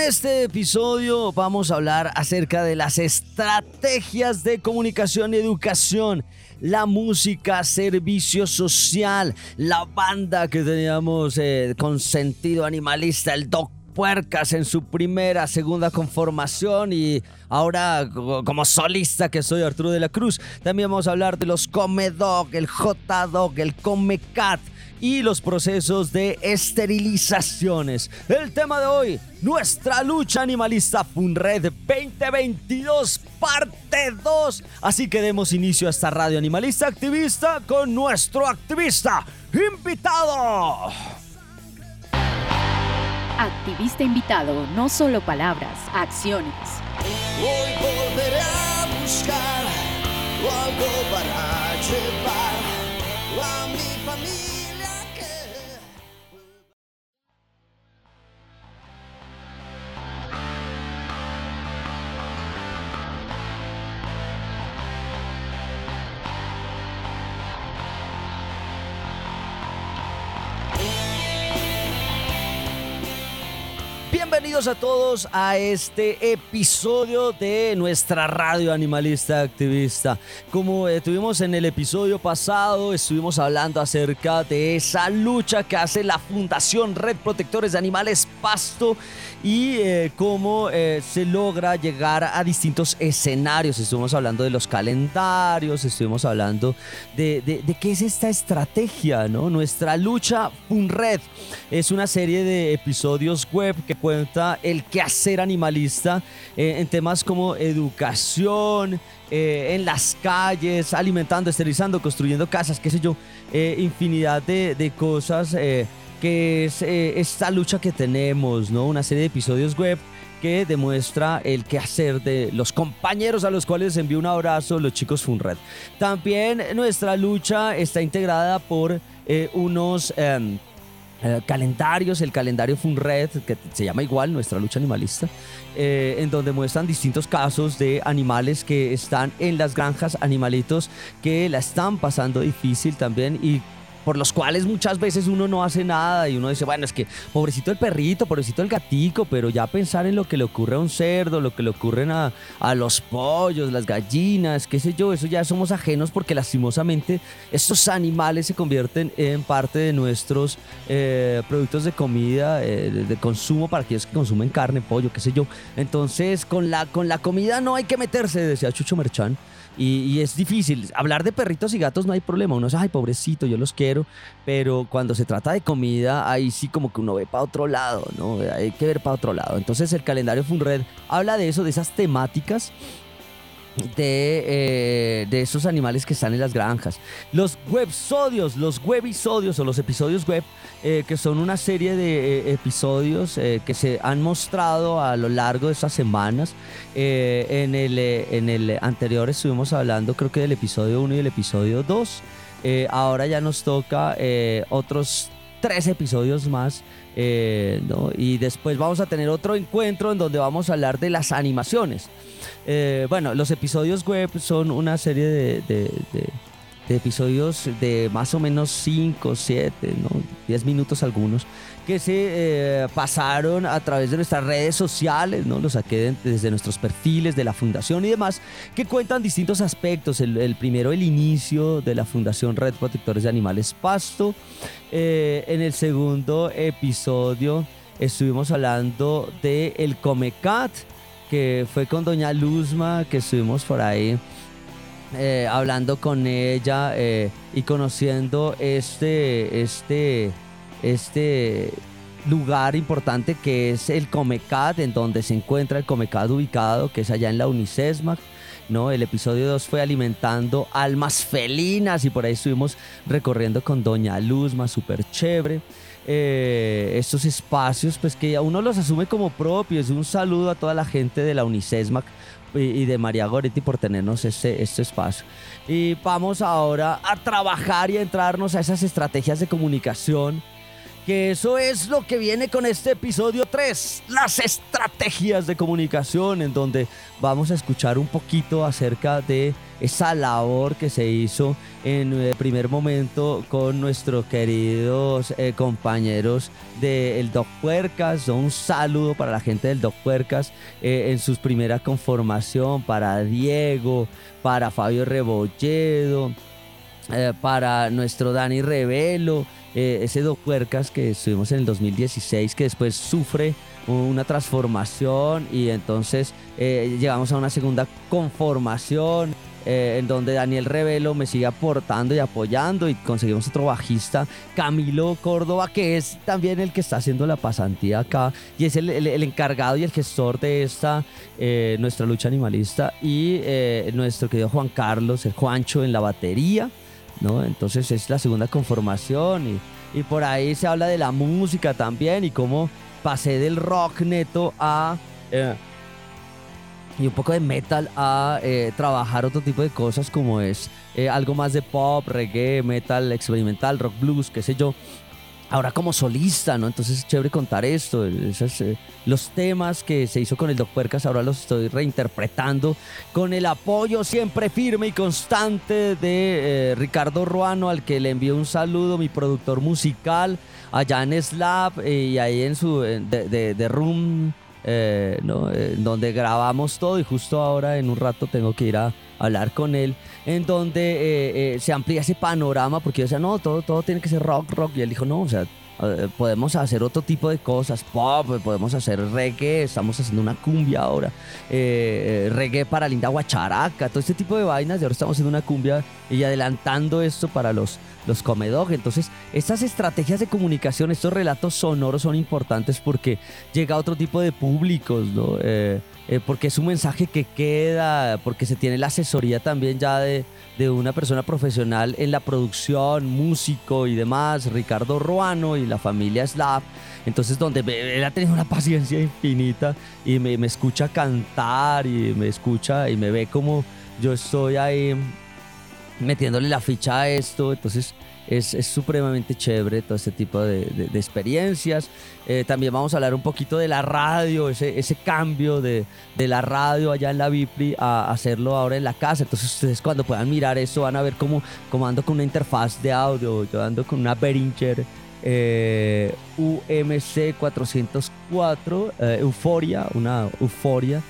En este episodio vamos a hablar acerca de las estrategias de comunicación y educación, la música, servicio social, la banda que teníamos eh, con sentido animalista, el Doc Puercas en su primera, segunda conformación y ahora como solista que soy Arturo de la Cruz. También vamos a hablar de los Comedog, el J-Dog, el Comecat y los procesos de esterilizaciones. El tema de hoy, nuestra lucha animalista FUNRED 2022, parte 2. Así que demos inicio a esta radio animalista activista con nuestro activista invitado. Activista invitado, no solo palabras, acciones. Hoy volveré a buscar algo para llevar A todos a este episodio de nuestra radio animalista activista. Como eh, tuvimos en el episodio pasado, estuvimos hablando acerca de esa lucha que hace la Fundación Red Protectores de Animales Pasto y eh, cómo eh, se logra llegar a distintos escenarios. Estuvimos hablando de los calendarios, estuvimos hablando de, qué es esta estrategia, ¿no? Nuestra lucha FunRed es una serie de episodios web que cuenta el quehacer animalista eh, en temas como educación, en las calles, alimentando, esterilizando, construyendo casas, qué sé yo, infinidad de cosas que es esta lucha que tenemos, ¿no? Una serie de episodios web que demuestra el quehacer de los compañeros a los cuales envío un abrazo, los chicos Funred. También nuestra lucha está integrada por unos... Em, eh, calendarios, el calendario Funred, que se llama igual, nuestra lucha animalista, eh, en donde muestran distintos casos de animales que están en las granjas, animalitos que la están pasando difícil también y por los cuales muchas veces uno no hace nada y uno dice, bueno, es que pobrecito el perrito, pobrecito el gatico, pero ya pensar en lo que le ocurre a un cerdo, lo que le ocurren a, a los pollos, las gallinas, qué sé yo, eso ya somos ajenos porque lastimosamente estos animales se convierten en parte de nuestros eh, productos de comida, eh, de, consumo para aquellos que consumen carne, pollo, qué sé yo. Entonces, con la, con la comida no hay que meterse, decía Chucho Merchán. Y, es difícil. Hablar de perritos y gatos no hay problema. Uno dice, ay, pobrecito, yo los quiero. Pero cuando se trata de comida, ahí sí como que uno ve para otro lado, ¿no? Hay que ver para otro lado. Entonces el calendario Funred habla de eso, de esas temáticas de, eh, de esos animales que están en las granjas. Los websodios, los webisodios o los episodios web, eh, que son una serie de eh, episodios que se han mostrado a lo largo de estas semanas. en, el, en el anterior estuvimos hablando creo que del episodio 1 y el episodio 2. ahora ya nos toca otros tres episodios más. Eh, y después vamos a tener otro encuentro en donde vamos a hablar de las animaciones. Eh, bueno, los episodios web son una serie de de episodios de más o menos 5, 7, ¿no? 10 minutos algunos, que se eh, pasaron a través de nuestras redes sociales, ¿no? Los saqué desde nuestros perfiles de la fundación y demás, que cuentan distintos aspectos. El, primero, el inicio de la Fundación Red Protectores de Animales Pasto. Eh, en el segundo episodio estuvimos hablando de el Comecat, que fue con Doña Luzma, que estuvimos por ahí eh, hablando con ella y conociendo este, este, este lugar importante que es el Comecat, en donde se encuentra el Comecat ubicado, que es allá en la Unicesmac. ¿no? El episodio 2 fue alimentando almas felinas y por ahí estuvimos recorriendo con Doña Luzma, súper chévere. Eh, estos espacios, pues que uno los asume como propios. Un saludo a toda la gente de la Unicesmac y, de María Goretti por tenernos este, este espacio. Y vamos ahora a trabajar y a entrarnos a esas estrategias de comunicación que eso es lo que viene con este episodio 3, las estrategias de comunicación, en donde vamos a escuchar un poquito acerca de esa labor que se hizo en el primer momento con nuestros queridos eh, compañeros del Doc Puercas. Un saludo para la gente del Doc Puercas eh, en su primera conformación, para Diego, para Fabio Rebolledo, eh, para nuestro Dani Revelo eh, ese Doc Puercas que estuvimos en el 2016, que después sufre una transformación y entonces eh, llegamos a una segunda conformación. Eh, en donde Daniel Revelo me sigue aportando y apoyando y conseguimos otro bajista, Camilo Córdoba, que es también el que está haciendo la pasantía acá y es el, encargado y el gestor de esta, nuestra lucha animalista y nuestro querido Juan Carlos, el Juancho en la batería. ¿No? Entonces es la segunda conformación y, por ahí se habla de la música también y cómo pasé del rock neto a... Eh, y un poco de metal a eh, trabajar otro tipo de cosas como es eh, algo más de pop, reggae, metal experimental, rock blues, qué sé yo ahora como solista, ¿no? Entonces es chévere contar esto. Eh, los temas que se hizo con el Doc Puercas ahora los estoy reinterpretando con el apoyo siempre firme y constante de eh, Ricardo Ruano, al que le envío un saludo, mi productor musical, allá en Slap eh, y ahí en su de, Room. ¿No? donde grabamos todo y justo ahora en un rato tengo que ir a hablar con él en donde eh, eh, se amplía ese panorama, porque yo decía, no, todo, todo tiene que ser rock, rock, y él dijo, no, o sea, eh, podemos hacer otro tipo de cosas, pop, podemos hacer reggae, estamos haciendo una cumbia ahora, reggae para linda guacharaca, todo este tipo de vainas, y ahora estamos haciendo una cumbia y adelantando esto para los los comedog. Entonces, estas estrategias de comunicación, estos relatos sonoros son importantes porque llega a otro tipo de públicos, ¿no? Eh, eh, porque es un mensaje que queda, porque se tiene la asesoría también ya de, de una persona profesional en la producción, músico y demás, Ricardo Ruano y la familia Slav. Entonces, donde él ha tenido una paciencia infinita y me, me escucha cantar y me escucha y me ve como yo estoy ahí metiéndole la ficha a esto. Entonces, es, supremamente chévere todo este tipo de, experiencias. Eh, también vamos a hablar un poquito de la radio, ese, cambio de, la radio allá en la Bipli a hacerlo ahora en la casa. Entonces ustedes cuando puedan mirar eso van a ver cómo, cómo ando con una interfaz de audio, yo ando con una Behringer eh, UMC 404, eh, Euforia, una Euforia.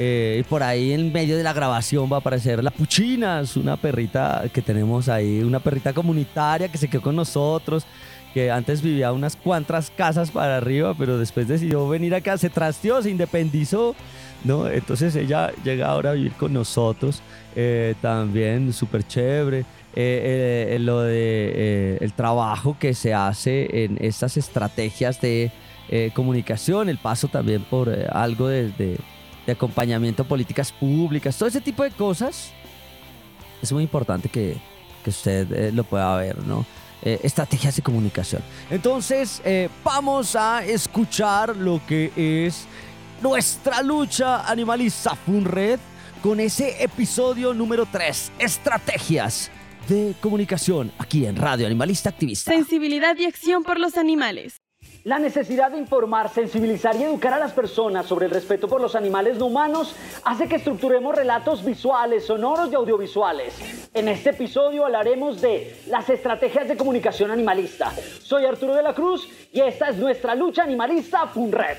Eh, y por ahí en medio de la grabación va a aparecer la Puchina, es una perrita que tenemos ahí, una perrita comunitaria que se quedó con nosotros, que antes vivía unas cuantas casas para arriba, pero después decidió venir acá, se trasteó, se independizó, ¿no? Entonces ella llega ahora a vivir con nosotros, eh, también súper chévere. Eh, lo de el trabajo que se hace en estas estrategias de comunicación, el paso también por algo desde de acompañamiento a políticas públicas, todo ese tipo de cosas, es muy importante que, que usted eh, lo pueda ver, ¿no? Eh, estrategias de comunicación. Entonces, eh, vamos a escuchar lo que es nuestra lucha animalista FUNRED con ese episodio número 3, estrategias de comunicación aquí en Radio Animalista Activista. Sensibilidad y acción por los animales. La necesidad de informar, sensibilizar y educar a las personas sobre el respeto por los animales no humanos hace que estructuremos relatos visuales, sonoros y audiovisuales. En este episodio hablaremos de las estrategias de comunicación animalista. Soy Arturo de la Cruz y esta es nuestra lucha animalista FUNRED.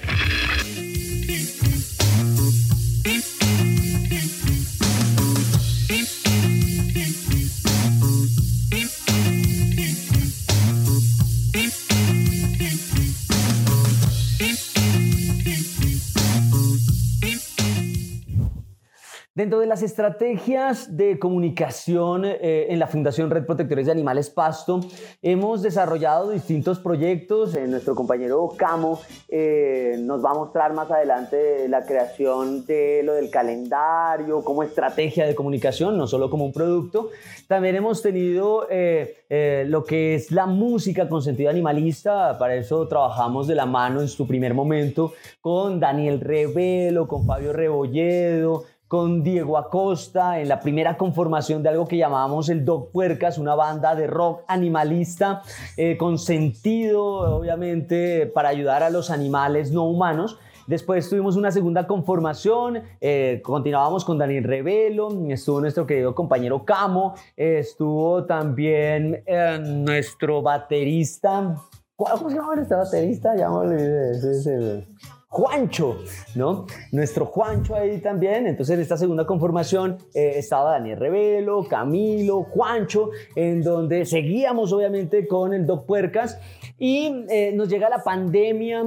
Dentro de las estrategias de comunicación eh, en la Fundación Red Protectores de Animales Pasto, hemos desarrollado distintos proyectos. Eh, nuestro compañero Camo eh, nos va a mostrar más adelante la creación de lo del calendario como estrategia de comunicación, no solo como un producto. También hemos tenido lo que es la música con sentido animalista. Para eso trabajamos de la mano en su primer momento con Daniel Revelo, con Fabio Rebolledo con Diego Acosta en la primera conformación de algo que llamábamos el Dog Puercas, una banda de rock animalista eh, con sentido, obviamente, para ayudar a los animales no humanos. Después tuvimos una segunda conformación, eh, continuábamos con Daniel Revelo, estuvo nuestro querido compañero Camo, estuvo también eh, nuestro baterista. ¿Cómo se llama este baterista? Ya me olvidé. Juancho, ¿no? Nuestro Juancho ahí también. Entonces, en esta segunda conformación eh, estaba Daniel Revelo, Camilo, Juancho, en donde seguíamos obviamente con el Doc Puercas y eh, nos llega la pandemia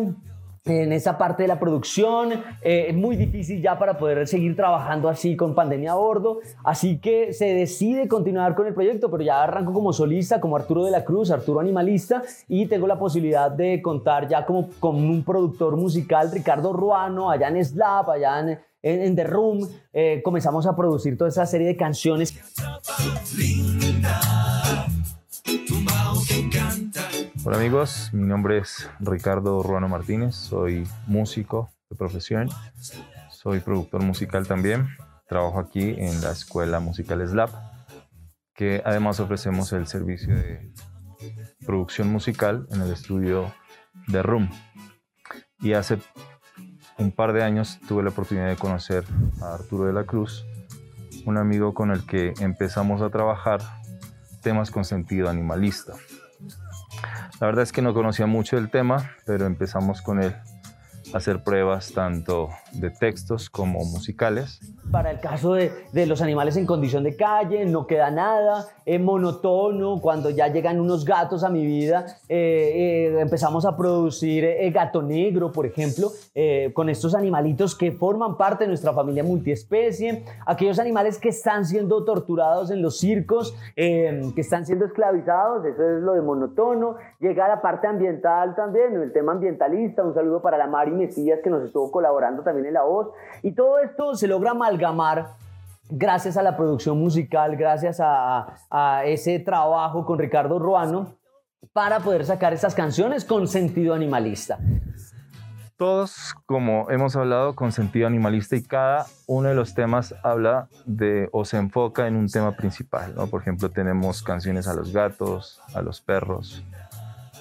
en esa parte de la producción. Eh, es muy difícil ya para poder seguir trabajando así con pandemia a bordo. Así que se decide continuar con el proyecto, pero ya arranco como solista, como Arturo de la Cruz, Arturo Animalista, y tengo la posibilidad de contar ya como con un productor musical, Ricardo Ruano, allá en Slap, allá en, en, The Room. Eh, comenzamos a producir toda esa serie de canciones. Hola amigos, mi nombre es Ricardo Ruano Martínez, soy músico de profesión, soy productor musical también, trabajo aquí en la Escuela Musical Slap, que además ofrecemos el servicio de producción musical en el estudio de Room. Y hace un par de años tuve la oportunidad de conocer a Arturo de la Cruz, un amigo con el que empezamos a trabajar temas con sentido animalista. La verdad es que no conocía mucho del tema, pero empezamos con él hacer pruebas tanto de textos como musicales. Para el caso de, de los animales en condición de calle, no queda nada, es monotono, cuando ya llegan unos gatos a mi vida, eh, eh, empezamos a producir eh, gato negro, por ejemplo, eh, con estos animalitos que forman parte de nuestra familia multiespecie, aquellos animales que están siendo torturados en los circos, eh, que están siendo esclavizados, eso es lo de monotono, llega a la parte ambiental también, el tema ambientalista, un saludo para la Mari Mesías que nos estuvo colaborando también en la voz, y todo esto se logra amalgamar gracias a la producción musical, gracias a, a ese trabajo con Ricardo Ruano para poder sacar estas canciones con sentido animalista. Todos, como hemos hablado, con sentido animalista y cada uno de los temas habla de o se enfoca en un tema principal. ¿no? Por ejemplo, tenemos canciones a los gatos, a los perros.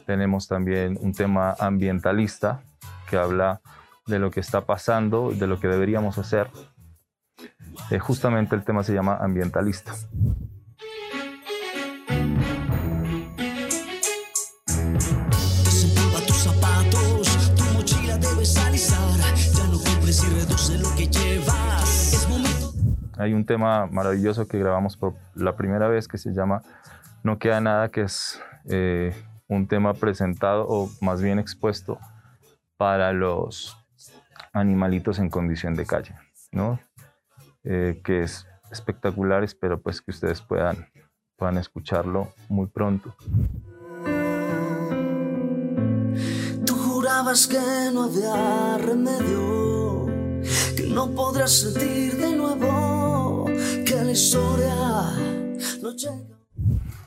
Tenemos también un tema ambientalista que habla de lo que está pasando, de lo que deberíamos hacer. Eh, justamente el tema se llama ambientalista. Hay un tema maravilloso que grabamos por la primera vez que se llama No queda nada, que es eh, un tema presentado o más bien expuesto para los animalitos en condición de calle, ¿no? Eh, que es espectacular, espero pues que ustedes puedan, puedan escucharlo muy pronto. Tú jurabas que no había remedio, que no podrás sentir de nuevo, que la historia no llega.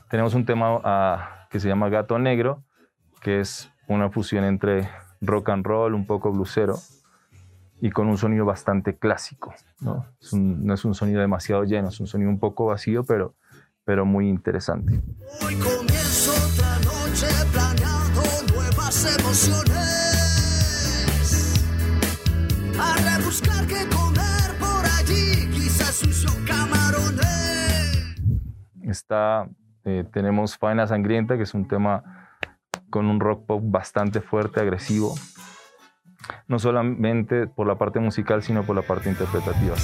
Tenemos un tema ah, que se llama Gato Negro, que es una fusión entre rock and roll, un poco blusero, y con un sonido bastante clásico. ¿no? Es un- no es un sonido demasiado lleno, es un sonido un poco vacío, pero, pero muy interesante. Hoy comienzo otra noche planeando nuevas emociones. A rebuscar qué comer por allí, quizás sucio camarones. Está, eh, tenemos Faena Sangrienta, que es un tema con un rock pop bastante fuerte, agresivo. No solamente por la parte musical, sino por la parte interpretativa.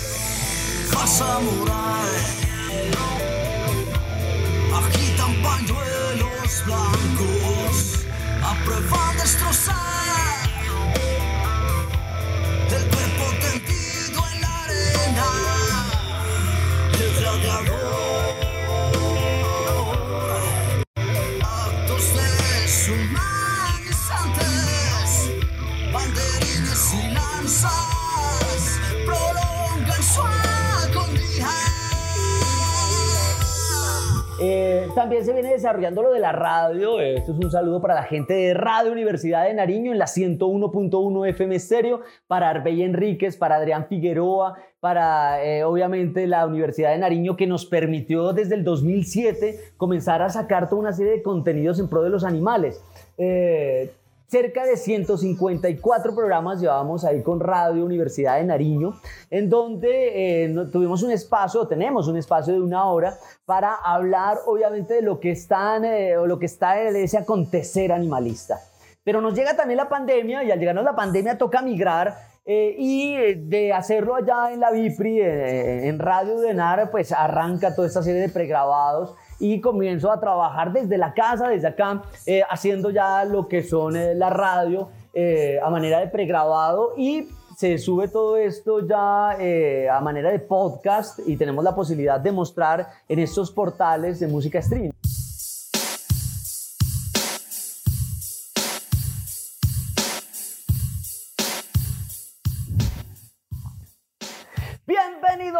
También se viene desarrollando lo de la radio. Esto es un saludo para la gente de Radio Universidad de Nariño en la 101.1 FM Estéreo, para Arbey Enríquez, para Adrián Figueroa, para eh, obviamente la Universidad de Nariño que nos permitió desde el 2007 comenzar a sacar toda una serie de contenidos en pro de los animales. Eh, Cerca de 154 programas llevamos ahí con Radio Universidad de Nariño, en donde eh, tuvimos un espacio, tenemos un espacio de una hora para hablar obviamente de lo que, están, eh, o lo que está de ese acontecer animalista. Pero nos llega también la pandemia y al llegarnos la pandemia toca migrar eh, y eh, de hacerlo allá en la Bipri, eh, en Radio de Nara, pues arranca toda esta serie de pregrabados y comienzo a trabajar desde la casa, desde acá, eh, haciendo ya lo que son eh, la radio eh, a manera de pregrabado y se sube todo esto ya eh, a manera de podcast y tenemos la posibilidad de mostrar en estos portales de música streaming.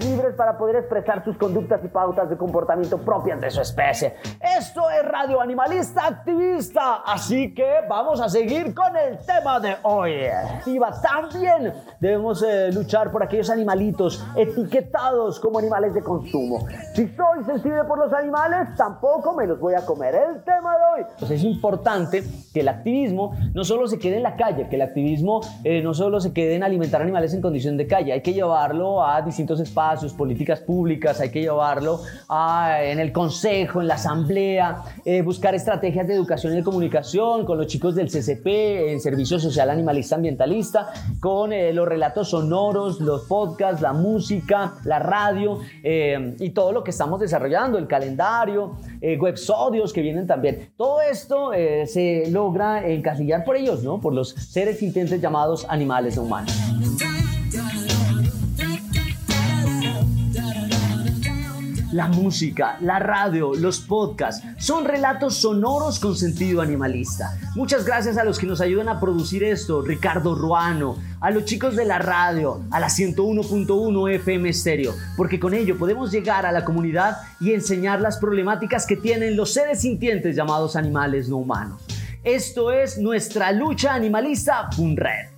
Libres para poder expresar sus conductas y pautas de comportamiento propias de su especie. Esto es Radio Animalista Activista, así que vamos a seguir con el tema de hoy. También debemos eh, luchar por aquellos animalitos etiquetados como animales de consumo. Si soy sensible por los animales, tampoco me los voy a comer. El tema de hoy. Pues es importante que el activismo no solo se quede en la calle, que el activismo eh, no solo se quede en alimentar animales en condición de calle, hay que llevarlo a distintos espacios espacios, políticas públicas, hay que llevarlo en el consejo, en la asamblea, eh, buscar estrategias de educación y de comunicación con los chicos del CCP, en Servicio Social Animalista Ambientalista, con eh, los relatos sonoros, los podcasts, la música, la radio eh, y todo lo que estamos desarrollando, el calendario, websodios que vienen también. Todo esto se logra encasillar por ellos, ¿no? Por los seres intentes llamados animales no humanos. La música, la radio, los podcasts son relatos sonoros con sentido animalista. Muchas gracias a los que nos ayudan a producir esto, Ricardo Ruano, a los chicos de la radio, a la 101.1 FM Stereo, porque con ello podemos llegar a la comunidad y enseñar las problemáticas que tienen los seres sintientes llamados animales no humanos. Esto es nuestra lucha animalista FUNRED.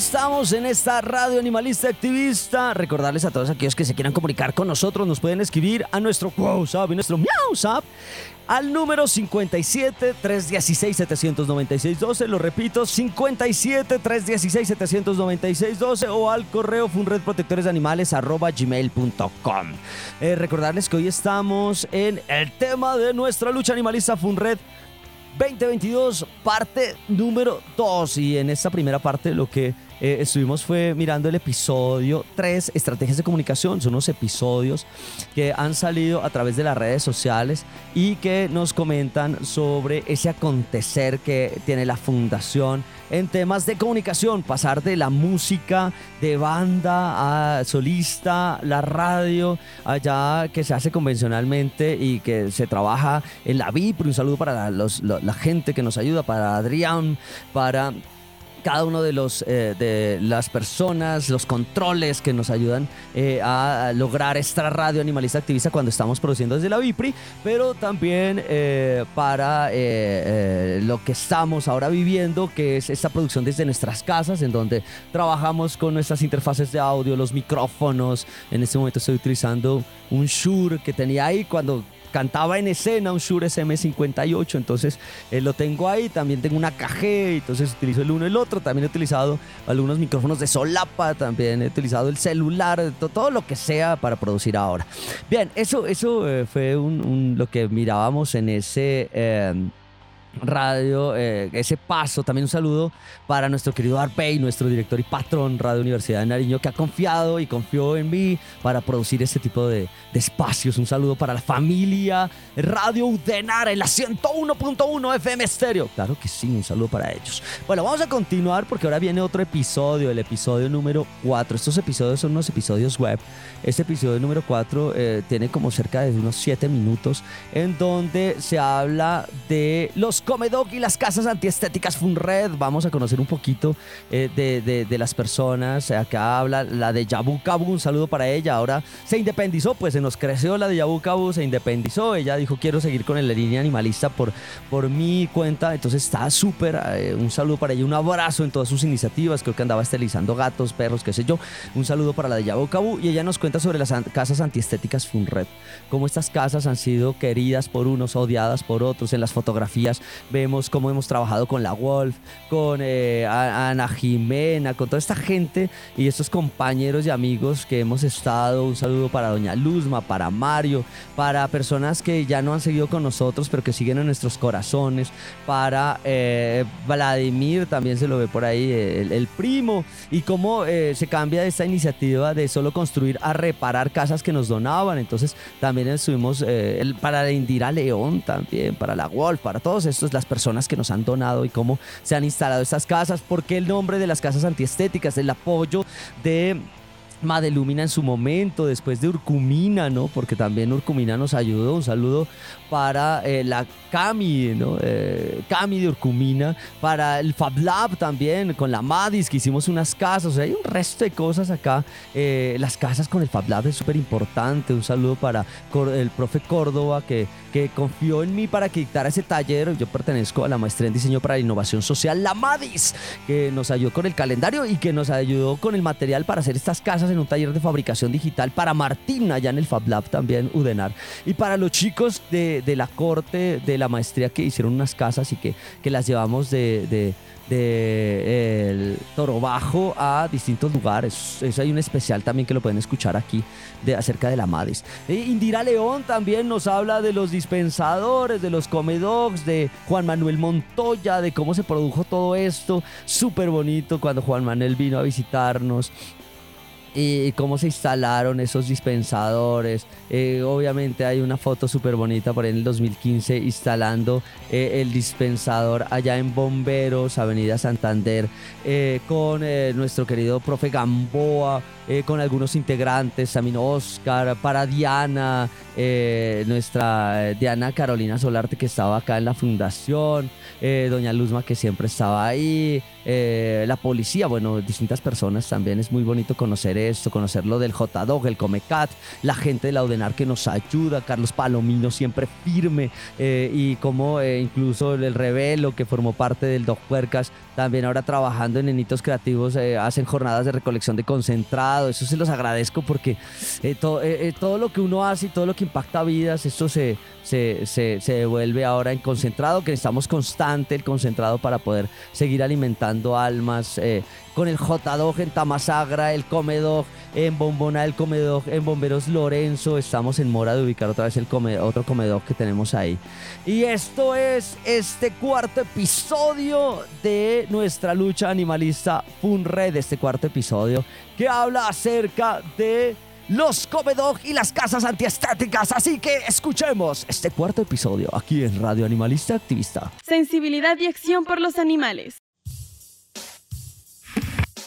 Estamos en esta radio animalista activista. Recordarles a todos aquellos que se quieran comunicar con nosotros, nos pueden escribir a nuestro WhatsApp y nuestro WhatsApp al número 57 316 796 12. Lo repito, 57 316 796 12 o al correo funredprotectoresanimales@gmail.com. Eh, recordarles que hoy estamos en el tema de nuestra lucha animalista Funred 2022, parte número 2. Y en esta primera parte lo que eh, estuvimos fue mirando el episodio 3, Estrategias de Comunicación. Son unos episodios que han salido a través de las redes sociales y que nos comentan sobre ese acontecer que tiene la fundación en temas de comunicación, pasar de la música de banda a solista, la radio, allá que se hace convencionalmente y que se trabaja en la VIP. Un saludo para la gente que nos ayuda, para Adrián, para cada uno de los eh, de las personas, los controles que nos ayudan eh, a lograr esta radio animalista activista cuando estamos produciendo desde la Vipri, pero también eh, para lo que estamos ahora viviendo, que es esta producción desde nuestras casas, en donde trabajamos con nuestras interfaces de audio, los micrófonos. En este momento estoy utilizando un Shure que tenía ahí cuando cantaba en escena un Shure SM58, entonces eh, lo tengo ahí, también tengo una KG, entonces utilizo el uno y el otro, también he utilizado algunos micrófonos de solapa, también he utilizado el celular, todo, lo que sea para producir ahora. Bien, eso, eso eh, fue lo que mirábamos en ese... Eh, radio, eh, ese paso. También un saludo para nuestro querido Arpey, nuestro director y patrón Radio Universidad de Nariño, que ha confiado y confió en mí para producir este tipo de, espacios. Un saludo para la familia Radio Udenara en la 101.1 FM Estéreo. Claro que sí, un saludo para ellos. Bueno, vamos a continuar porque ahora viene otro episodio, el episodio número 4. Estos episodios son unos episodios web. Este episodio número 4 eh, tiene como cerca de unos 7 minutos en donde se habla de los Comedog y las casas antiestéticas Funred. Vamos a conocer un poquito eh, de, las personas. Acá habla la de Yabu Kabu, un saludo para ella. Ahora se independizó, pues se nos creció la de Yabu Kabu, se independizó. Ella dijo, quiero seguir con la línea animalista por, por mi cuenta. Entonces está súper. Eh, un saludo para ella, un abrazo en todas sus iniciativas. Creo que andaba esterilizando gatos, perros, qué sé yo. Un saludo para la de Yabu Kabu. Y ella nos cuenta sobre las casas antiestéticas Funred. Cómo estas casas han sido queridas por unos, odiadas por otros en las fotografías vemos cómo hemos trabajado con la Wolf, con eh, Ana Jimena, con toda esta gente y estos compañeros y amigos que hemos estado. Un saludo para Doña Luzma, para Mario, para personas que ya no han seguido con nosotros, pero que siguen en nuestros corazones, para eh, Vladimir, también se lo ve por ahí, el, primo, y cómo eh, se cambia esta iniciativa de solo construir a reparar casas que nos donaban. Entonces también estuvimos para Indira León también, para la Wolf, para todos estos, las personas que nos han donado y cómo se han instalado estas casas, porque el nombre de las casas antiestéticas, el apoyo de Madelumina en su momento, después de Urcumina, ¿no? Porque también Urcumina nos ayudó. Un saludo para eh, la Cami, ¿no? Eh, Cami de Urcumina, para el Fab Lab también, con la Madis, que hicimos unas casas. O sea, hay un resto de cosas acá. Eh, las casas con el Fab Lab es súper importante. Un saludo para el profe Córdoba, que, que confió en mí para que dictara ese taller. Yo pertenezco a la maestría en diseño para la innovación social, la Madis, que nos ayudó con el calendario y que nos ayudó con el material para hacer estas casas en un taller de fabricación digital para Martín, allá en el Fab Lab también, Udenar. Y para los chicos de, la corte de la maestría que hicieron unas casas y que, que las llevamos de, de el Toro Bajo a distintos lugares. Eso hay un especial también que lo pueden escuchar aquí de, acerca de la Madis. E Indira León también nos habla de los dispensadores, de los comedogs, de Juan Manuel Montoya, de cómo se produjo todo esto. Súper bonito cuando Juan Manuel vino a visitarnos y cómo se instalaron esos dispensadores. Eh, obviamente hay una foto súper bonita por ahí en el 2015 instalando eh, el dispensador allá en Bomberos, Avenida Santander, eh, con nuestro querido profe Gamboa. Con algunos integrantes, también Oscar, para Diana, nuestra Diana Carolina Solarte que estaba acá en la fundación, Doña Luzma que siempre estaba ahí, la policía, bueno, distintas personas también, es muy bonito conocer esto, conocerlo del J-Dog, el Comecat, la gente de la Udenar que nos ayuda, Carlos Palomino siempre firme eh, y como eh, incluso el Revelo que formó parte del Dog Puercas, también ahora trabajando en Enitos Creativos, eh, hacen jornadas de recolección de eso se los agradezco porque todo, todo lo que uno hace y todo lo que impacta vidas, esto se, se, se, devuelve ahora en concentrado, que necesitamos constante el concentrado para poder seguir alimentando almas, con el J-Dog en Tamasagra, el Comedog en Bombona, el Comedog en Bomberos Lorenzo. Estamos en mora de ubicar otra vez el otro Comedog que tenemos ahí. Y esto es este cuarto episodio de nuestra lucha animalista Funred, este cuarto episodio que habla acerca de los Comedog y las casas antiestéticas. Así que escuchemos este cuarto episodio aquí en Radio Animalista Activista. Sensibilidad y acción por los animales.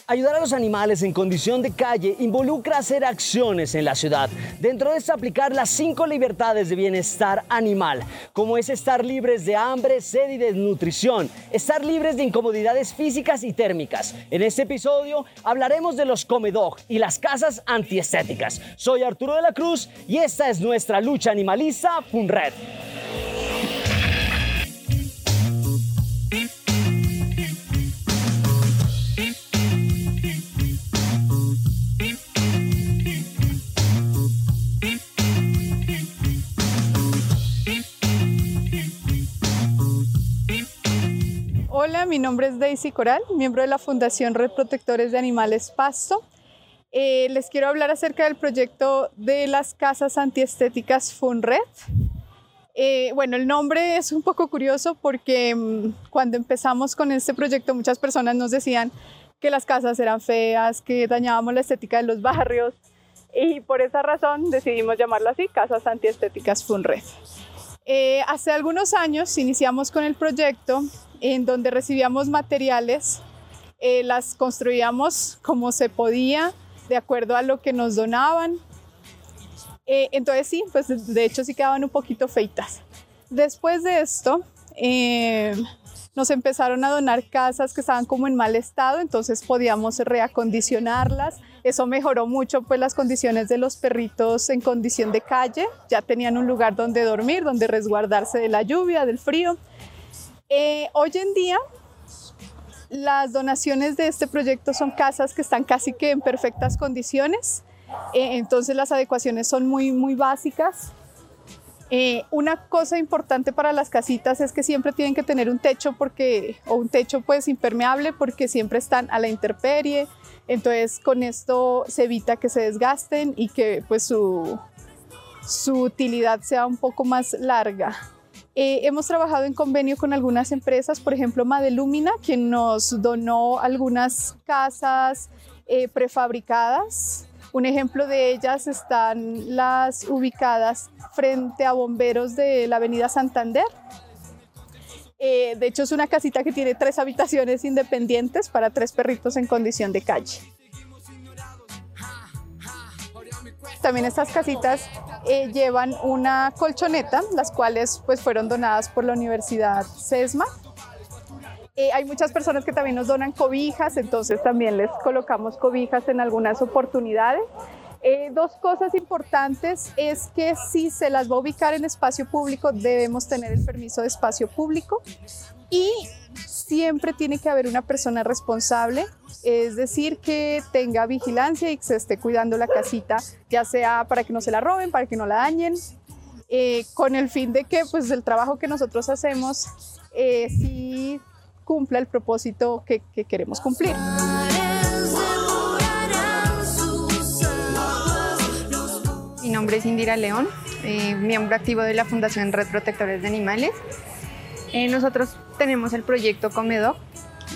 Ayudar a los animales en condición de calle involucra hacer acciones en la ciudad. Dentro de esto aplicar las cinco libertades de bienestar animal, como es estar libres de hambre, sed y desnutrición, estar libres de incomodidades físicas y térmicas. En este episodio hablaremos de los comedog y las casas antiestéticas. Soy Arturo de la Cruz y esta es nuestra lucha animalista FUNRED. Hola, mi nombre es Daisy Coral, miembro de la Fundación Red Protectores de Animales Pasto. Eh, les quiero hablar acerca del proyecto de las casas antiestéticas FUNRED. Eh, bueno, el nombre es un poco curioso porque mm, cuando empezamos con este proyecto muchas personas nos decían que las casas eran feas, que dañábamos la estética de los barrios y por esa razón decidimos llamarlo así, Casas Antiestéticas FUNRED. Eh, hace algunos años iniciamos con el proyecto en donde recibíamos materiales, eh, las construíamos como se podía, de acuerdo a lo que nos donaban. Eh, entonces sí, pues de hecho sí quedaban un poquito feitas. Después de esto, eh, nos empezaron a donar casas que estaban como en mal estado, entonces podíamos reacondicionarlas. Eso mejoró mucho pues las condiciones de los perritos en condición de calle, ya tenían un lugar donde dormir, donde resguardarse de la lluvia, del frío. Eh, hoy en día, las donaciones de este proyecto son casas que están casi que en perfectas condiciones, eh, entonces las adecuaciones son muy, muy básicas. Eh, una cosa importante para las casitas es que siempre tienen que tener un techo porque, o un techo pues impermeable porque siempre están a la intemperie. Entonces con esto se evita que se desgasten y que pues su, su utilidad sea un poco más larga. Eh, hemos trabajado en convenio con algunas empresas, por ejemplo Madelumina, quien nos donó algunas casas eh, prefabricadas un ejemplo de ellas están las ubicadas frente a bomberos de la avenida Santander. Eh, de hecho, es una casita que tiene tres habitaciones independientes para tres perritos en condición de calle. También estas casitas eh, llevan una colchoneta, las cuales pues, fueron donadas por la Universidad SESMA eh, hay muchas personas que también nos donan cobijas, entonces también les colocamos cobijas en algunas oportunidades. Eh, dos cosas importantes es que si se las va a ubicar en espacio público, debemos tener el permiso de espacio público y siempre tiene que haber una persona responsable, es decir, que tenga vigilancia y que se esté cuidando la casita, ya sea para que no se la roben, para que no la dañen, eh, con el fin de que pues el trabajo que nosotros hacemos eh, sí cumpla el propósito que, queremos cumplir. Mi nombre es Indira León, eh, miembro activo de la Fundación Red Protectores de Animales. Eh, nosotros tenemos el proyecto Comedoc.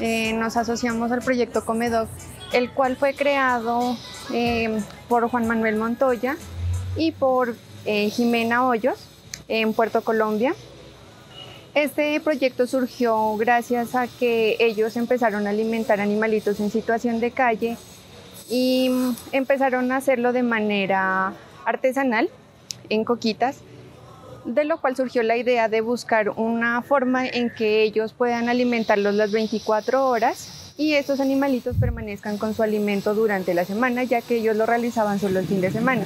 Eh, nos asociamos al proyecto Comedoc, el cual fue creado por Juan Manuel Montoya y por Jimena Hoyos en Puerto Colombia. Este proyecto surgió gracias a que ellos empezaron a alimentar animalitos en situación de calle y empezaron a hacerlo de manera artesanal, en coquitas, de lo cual surgió la idea de buscar una forma en que ellos puedan alimentarlos las 24 horas y estos animalitos permanezcan con su alimento durante la semana, ya que ellos lo realizaban solo el fin de semana.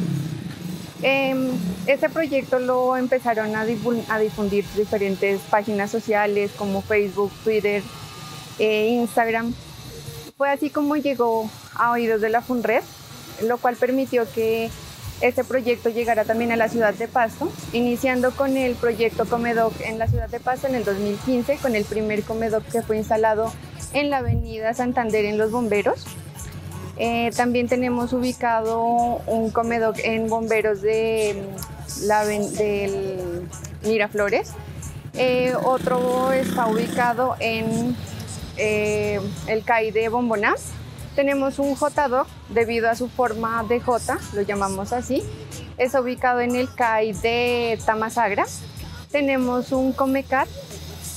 Em, este proyecto lo empezaron a, difundir diferentes páginas sociales como Facebook, Twitter, e Instagram. Fue así como llegó a oídos de la FUNRED, lo cual permitió que este proyecto llegara también a la ciudad de Pasto, iniciando con el proyecto Comedoc en la ciudad de Pasto en el 2015, con el primer Comedoc que fue instalado en la avenida Santander en Los Bomberos. Eh, también tenemos ubicado un comedor en bomberos de mm, la, del Miraflores. Eh, otro está ubicado en eh, el CAI de Bomboná. Tenemos un J-Doc debido a su forma de J, lo llamamos así. Está ubicado en el CAI de Tamasagra. Tenemos un Comecat,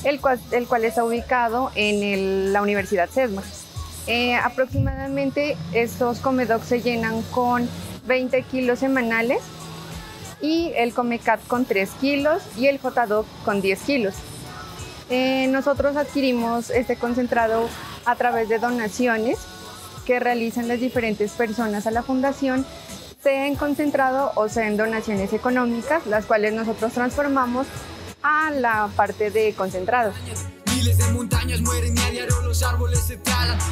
el cual, el cual está ubicado en la Universidad SESMA. Eh, aproximadamente estos comedocs se llenan con 20 kilos semanales y el Comecat con 3 kilos y el J-Dog con 10 kilos. Eh, nosotros adquirimos este concentrado a través de donaciones que realizan las diferentes personas a la fundación, sea en concentrado o sea en donaciones económicas, las cuales nosotros transformamos a la parte de concentrado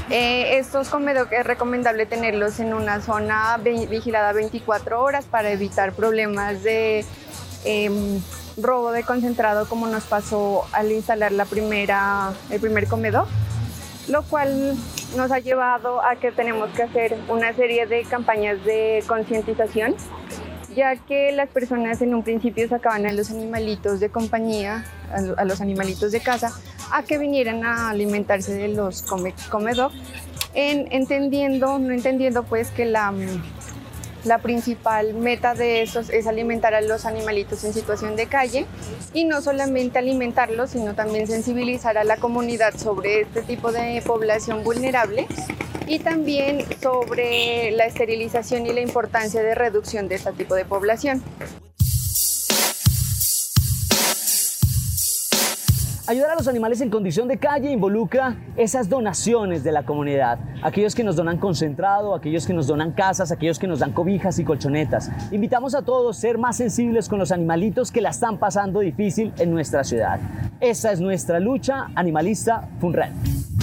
eh, estos comedores es recomendable tenerlos en una zona vigilada 24 horas para evitar problemas de em, robo de concentrado como nos pasó al instalar la primera, el primer comedor, lo cual nos ha llevado a que tenemos que hacer una serie de campañas de concientización ya que las personas en un principio sacaban a los animalitos de compañía, a los animalitos de casa, a que vinieran a alimentarse de los comedor, en, entendiendo, no entendiendo pues que la, la principal meta de estos es alimentar a los animalitos en situación de calle y no solamente alimentarlos, sino también sensibilizar a la comunidad sobre este tipo de población vulnerable y también sobre la esterilización y la importancia de reducción de este tipo de población. Ayudar a los animales en condición de calle involucra esas donaciones de la comunidad. Aquellos que nos donan concentrado, aquellos que nos donan casas, aquellos que nos dan cobijas y colchonetas. Invitamos a todos a ser más sensibles con los animalitos que la están pasando difícil en nuestra ciudad. Esa es nuestra lucha animalista FUNRED.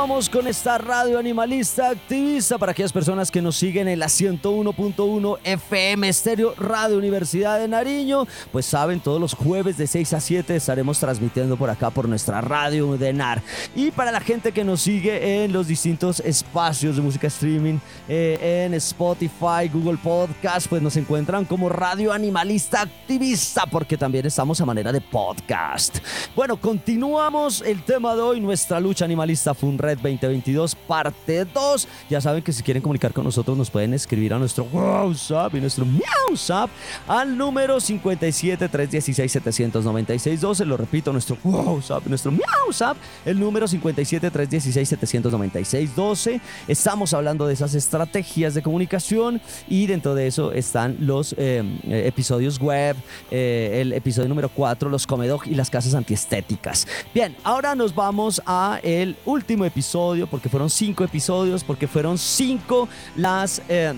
Continuamos con esta radio animalista activista para aquellas personas que nos siguen en la 101.1 FM Estéreo Radio Universidad de Nariño. Pues saben, todos los jueves de 6 a 7 estaremos transmitiendo por acá por nuestra radio de NAR. Y para la gente que nos sigue en los distintos espacios de música streaming, eh, en Spotify, Google Podcast, pues nos encuentran como Radio Animalista Activista porque también estamos a manera de podcast. Bueno, continuamos el tema de hoy, nuestra lucha animalista FUNRED 2022, parte 2. Ya saben que si quieren comunicar con nosotros nos pueden escribir a nuestro WhatsApp y nuestro MiauSap al número 57 316 796 12. Lo repito, nuestro WhatsApp, nuestro MiauSap, el número 57 316 796 12. Estamos hablando de esas estrategias de comunicación y dentro de eso están los eh, eh, episodios web, eh, el episodio número 4, los comedog y las casas antiestéticas. Bien, ahora nos vamos a el último episodio, porque fueron cinco episodios, porque fueron cinco las eh,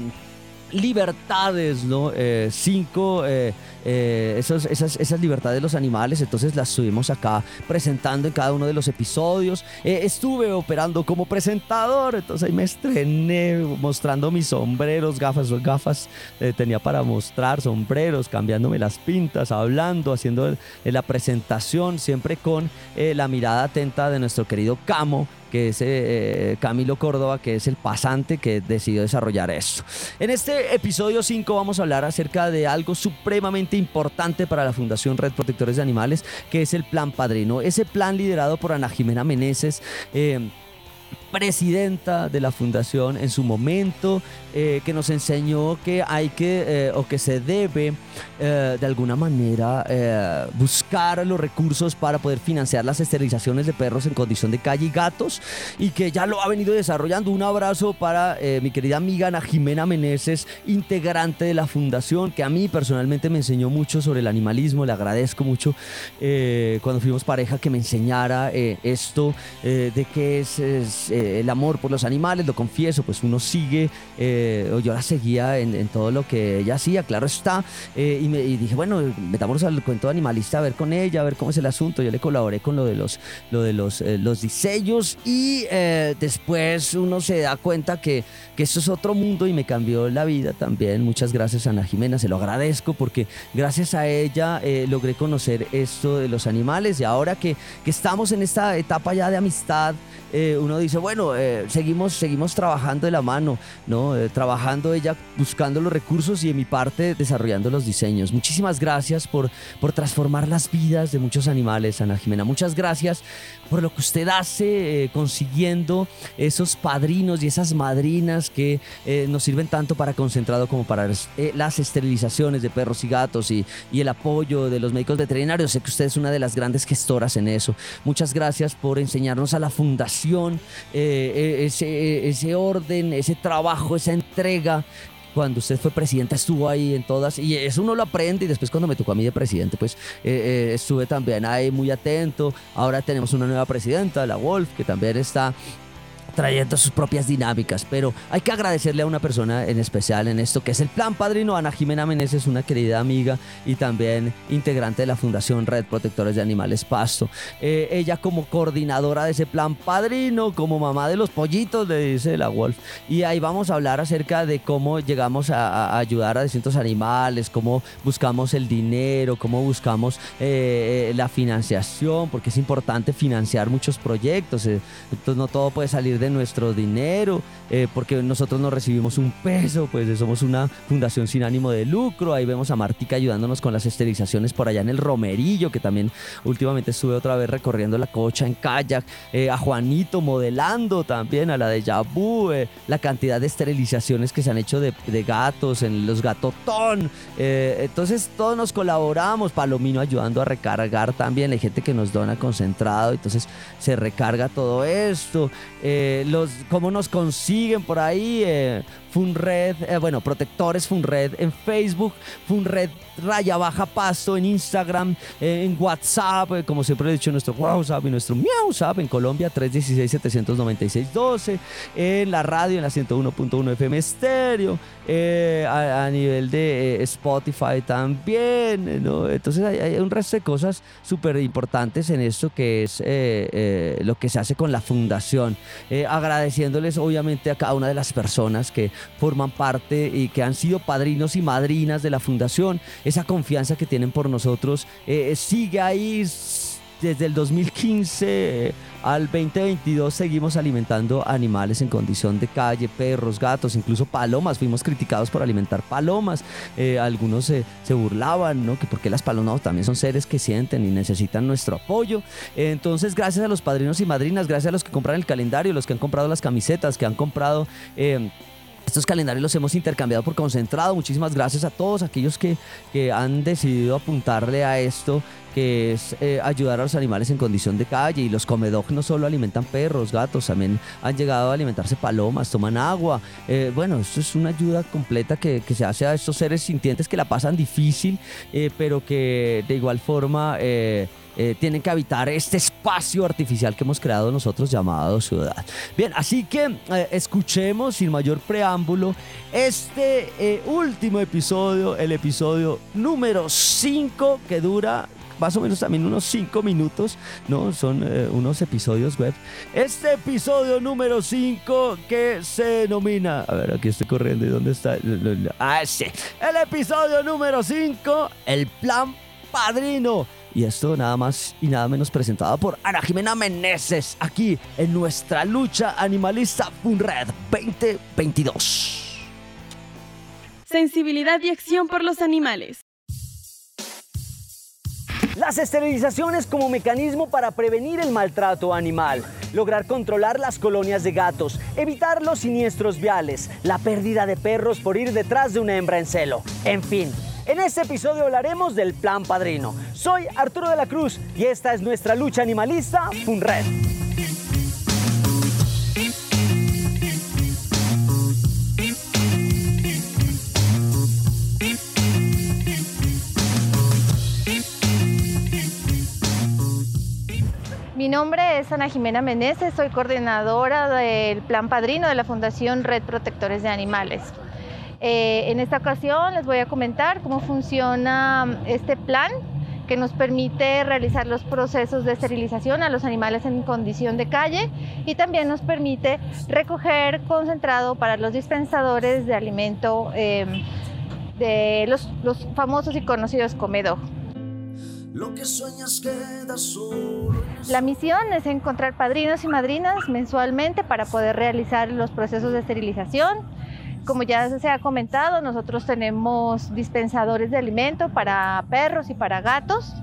libertades, ¿no? Eh, cinco, eh, esos- esas, esas libertades de los animales, entonces las estuvimos acá presentando en cada uno de los episodios. Estuve operando como presentador, entonces ahí me estrené mostrando mis sombreros, gafas, gafas tenía para mostrar, sombreros, cambiándome las pintas, hablando, haciendo la presentación, siempre con la mirada atenta de nuestro querido Camo, que es eh, Camilo Córdoba, que es el pasante que decidió desarrollar esto. En este episodio 5 vamos a hablar acerca de algo supremamente importante para la Fundación Red Protectores de Animales, que es el Plan Padrino. Ese plan liderado por Ana Jimena Meneses. eh, presidenta de la fundación en su momento, eh, que nos enseñó que hay que eh, o que se debe eh, de alguna manera buscar los recursos para poder financiar las esterilizaciones de perros en condición de calle y gatos y que ya lo ha venido desarrollando. Un abrazo para mi querida amiga Ana Jimena Meneses, integrante de la fundación, que a mí personalmente me enseñó mucho sobre el animalismo. Le agradezco mucho cuando fuimos pareja que me enseñara esto de qué es, eh, el amor por los animales. Lo confieso, pues uno sigue, eh, yo la seguía en, todo lo que ella hacía, claro está. eh, y, dije, bueno, metámonos al cuento animalista a ver con ella, a ver cómo es el asunto. Yo le colaboré con lo de los, lo de los, eh, los diseños y después uno se da cuenta que, que esto es otro mundo y me cambió la vida también. Muchas gracias Ana Jimena, se lo agradezco porque gracias a ella logré conocer esto de los animales y ahora que, que estamos en esta etapa ya de amistad, uno dice, bueno, eh, seguimos, seguimos trabajando de la mano, ¿no? Eh, trabajando ella, buscando los recursos y de mi parte desarrollando los diseños. Muchísimas gracias por, por transformar las vidas de muchos animales, Ana Jimena. Muchas gracias por lo que usted hace, eh, consiguiendo esos padrinos y esas madrinas que nos sirven tanto para concentrado como para las esterilizaciones de perros y gatos y, y el apoyo de los médicos veterinarios. Sé que usted es una de las grandes gestoras en eso. Muchas gracias por enseñarnos a la fundación eh, ese, ese orden, ese trabajo, esa entrega. Cuando usted fue presidenta estuvo ahí en todas. Y eso uno lo aprende. Y después cuando me tocó a mí de presidente pues eh, eh, estuve también ahí muy atento. Ahora tenemos una nueva presidenta la Wolf que también está trayendo sus propias dinámicas, pero hay que agradecerle a una persona en especial en esto, que es el Plan Padrino. Ana Jimena Meneses, una querida amiga y también integrante de la Fundación Red Protectores de Animales Pasto. Eh, ella como coordinadora de ese Plan Padrino, como mamá de los pollitos, le dice la Wolf. Y ahí vamos a hablar acerca de cómo llegamos a, ayudar a distintos animales, cómo buscamos el dinero, cómo buscamos eh, eh, la financiación, porque es importante financiar muchos proyectos. entonces no todo puede salir de nuestro dinero, eh, porque nosotros no recibimos un peso, pues somos una fundación sin ánimo de lucro. Ahí vemos a Martica ayudándonos con las esterilizaciones por allá en el Romerillo, que también últimamente estuve otra vez recorriendo la cocha en kayak, eh, a Juanito modelando también, a la de Yabu, eh, la cantidad de esterilizaciones que se han hecho de, de gatos en los gatotón. entonces todos nos colaboramos, Palomino ayudando a recargar también, hay gente que nos dona concentrado, entonces se recarga todo esto. Los, ¿Cómo nos consiguen por ahí? Funred, eh, bueno, protectores Funred en Facebook, Funred raya baja pasto en Instagram, eh, en WhatsApp, eh, como siempre he dicho, nuestro WhatsApp y nuestro MiauSap en Colombia, 316-796-12, en la radio, en la 101.1 FM estéreo, a, nivel de Spotify también, ¿no? Entonces hay, un resto de cosas súper importantes en esto que es lo que se hace con la fundación, agradeciéndoles obviamente a cada una de las personas que forman parte y que han sido padrinos y madrinas de la fundación. Esa confianza que tienen por nosotros eh, sigue ahí desde el 2015 eh, al 2022 seguimos alimentando animales en condición de calle, perros, gatos, incluso palomas. Fuimos criticados por alimentar palomas. Eh, algunos se, burlaban, ¿no? Que porque las palomas también son seres que sienten y necesitan nuestro apoyo. entonces, gracias a los padrinos y madrinas, gracias a los que compran el calendario, los que han comprado las camisetas, que han comprado... Estos calendarios los hemos intercambiado por concentrado. Muchísimas gracias a todos aquellos que, que han decidido apuntarle a esto que es eh, ayudar a los animales en condición de calle. Y los comedog no solo alimentan perros, gatos, también han llegado a alimentarse palomas, toman agua. Eh, bueno, esto es una ayuda completa que, que, se hace a estos seres sintientes que la pasan difícil, eh, pero que de igual forma tienen que habitar este espacio artificial que hemos creado nosotros llamado ciudad. Bien, así que escuchemos sin mayor preámbulo este último episodio, el episodio número 5 que dura más o menos también unos 5 minutos, ¿no? Son unos episodios web. Este episodio número 5 que se denomina, a ver, aquí estoy corriendo, ¿y dónde está? Ah, sí. El episodio número 5, el plan padrino. Y esto nada más y nada menos presentado por Ana Jimena Meneses, aquí en nuestra lucha animalista FUNRED 2022. Sensibilidad y acción por los animales. Las esterilizaciones como mecanismo para prevenir el maltrato animal, lograr controlar las colonias de gatos, evitar los siniestros viales, la pérdida de perros por ir detrás de una hembra en celo, en fin en este episodio hablaremos del Plan Padrino. Soy Arturo de la Cruz y esta es nuestra lucha animalista FUNRED. Nombre es Ana Jimena Meneses, soy coordinadora del Plan Padrino de la Fundación Red Protectores de Animales. Eh, en esta ocasión les voy a comentar cómo funciona este plan que nos permite realizar los procesos de esterilización a los animales en condición de calle y también nos permite recoger concentrado para los dispensadores de alimento em, de los, los, famosos y conocidos comedor. La misión es encontrar padrinos y madrinas mensualmente para poder realizar los procesos de esterilización como ya se ha comentado, nosotros tenemos dispensadores de alimento para perros y para gatos.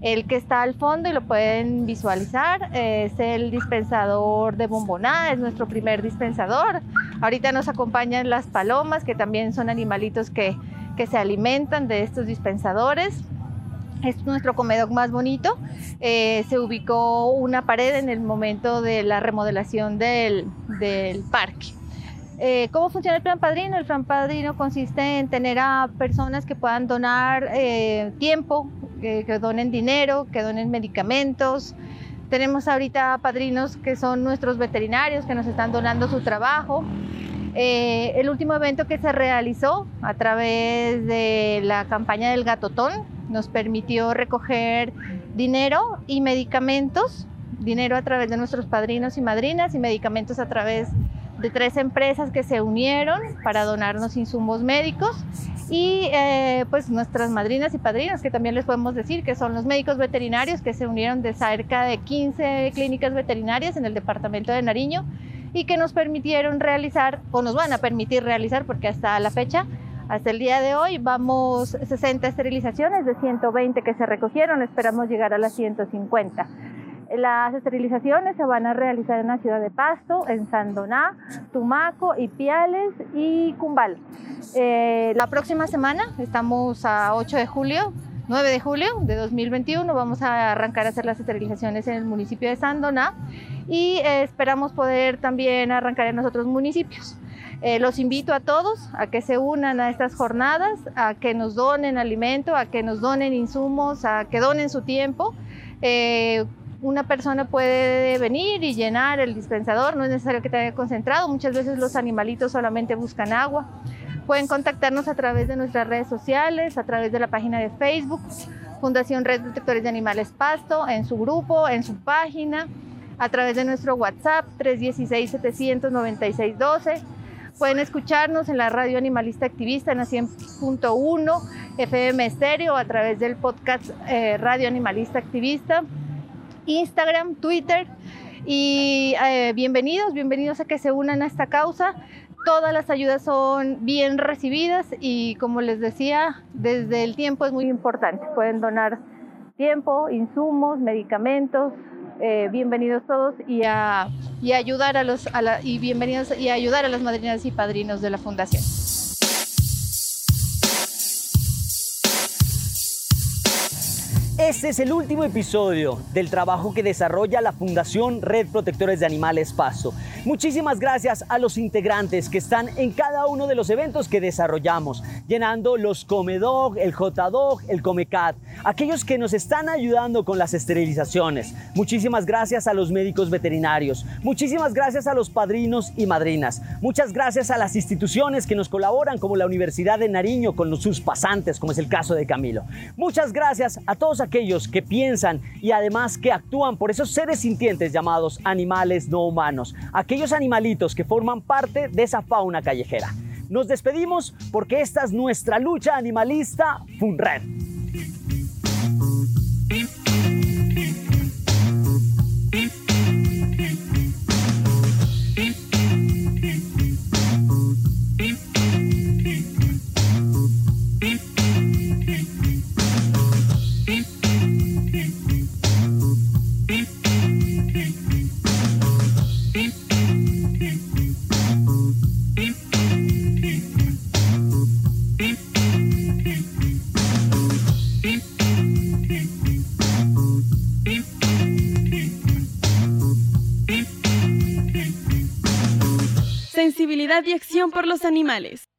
El que está al fondo y lo pueden visualizar es el dispensador de bomboná, es nuestro primer dispensador. Ahorita nos acompañan las palomas, que también son animalitos que, que se alimentan de estos dispensadores. Es nuestro comedor más bonito. Eh, se ubicó una pared en el momento de la remodelación del, del parque. Eh, ¿Cómo funciona el plan padrino? El plan padrino consiste en tener a personas que puedan donar eh, tiempo, que donen dinero, que donen medicamentos. Tenemos ahorita padrinos que son nuestros veterinarios que nos están donando su trabajo. El último evento que se realizó a través de la campaña del Gatotón nos permitió recoger dinero y medicamentos, dinero a través de nuestros padrinos y madrinas y medicamentos a través de tres empresas que se unieron para donarnos insumos médicos y eh, pues nuestras madrinas y padrinos que también les podemos decir que son los médicos veterinarios que se unieron de cerca de 15 clínicas veterinarias en el departamento de Nariño y que nos permitieron realizar o nos van a permitir realizar porque hasta la fecha hasta el día de hoy vamos 60 esterilizaciones de 120 que se recogieron, esperamos llegar a las 150. Las esterilizaciones se van a realizar en la ciudad de Pasto, en Sandoná, Tumaco, Ipiales y Cumbal. Eh, la próxima semana, estamos a 8 de julio, 9 de julio de 2021, vamos a arrancar a hacer las esterilizaciones en el municipio de Sandoná y eh, esperamos poder también arrancar en otros municipios. Eh, los invito a todos a que se unan a estas jornadas, a que nos donen alimento, a que nos donen insumos, a que donen su tiempo una persona puede venir y llenar el dispensador, no es necesario que te haya concentrado, muchas veces los animalitos solamente buscan agua. Pueden contactarnos a través de nuestras redes sociales, a través de la página de Facebook, Fundación Red Protectores de Animales Pasto, en su grupo, en su página, a través de nuestro WhatsApp 316-796-12. Pueden escucharnos en la radio animalista activista en la 100.1 FM Estéreo a través del podcast eh, Radio Animalista Activista. Instagram, Twitter. Y eh, bienvenidos, bienvenidos a que se unan a esta causa. Todas las ayudas son bien recibidas y como les decía, desde el tiempo es muy importante. Pueden donar tiempo, insumos, medicamentos. Eh, bienvenidos todos y a, ayudar a los y bienvenidos y a ayudar a las madrinas y padrinos de la fundación. Este es el último episodio del trabajo que desarrolla la Fundación Red Protectores de Animales Paso. Muchísimas gracias a los integrantes que están en cada uno de los eventos que desarrollamos, llenando los Comedog, el JDog, el Comecat, aquellos que nos están ayudando con las esterilizaciones. Muchísimas gracias a los médicos veterinarios. Muchísimas gracias a los padrinos y madrinas. Muchas gracias a las instituciones que nos colaboran como la Universidad de Nariño con sus pasantes, como es el caso de Camilo. Muchas gracias a todos aquellos aquellos que piensan y además que actúan por esos seres sintientes llamados animales no humanos, aquellos animalitos que forman parte de esa fauna callejera. Nos despedimos porque esta es nuestra lucha animalista FUNRED. Sensibilidad y acción por los animales.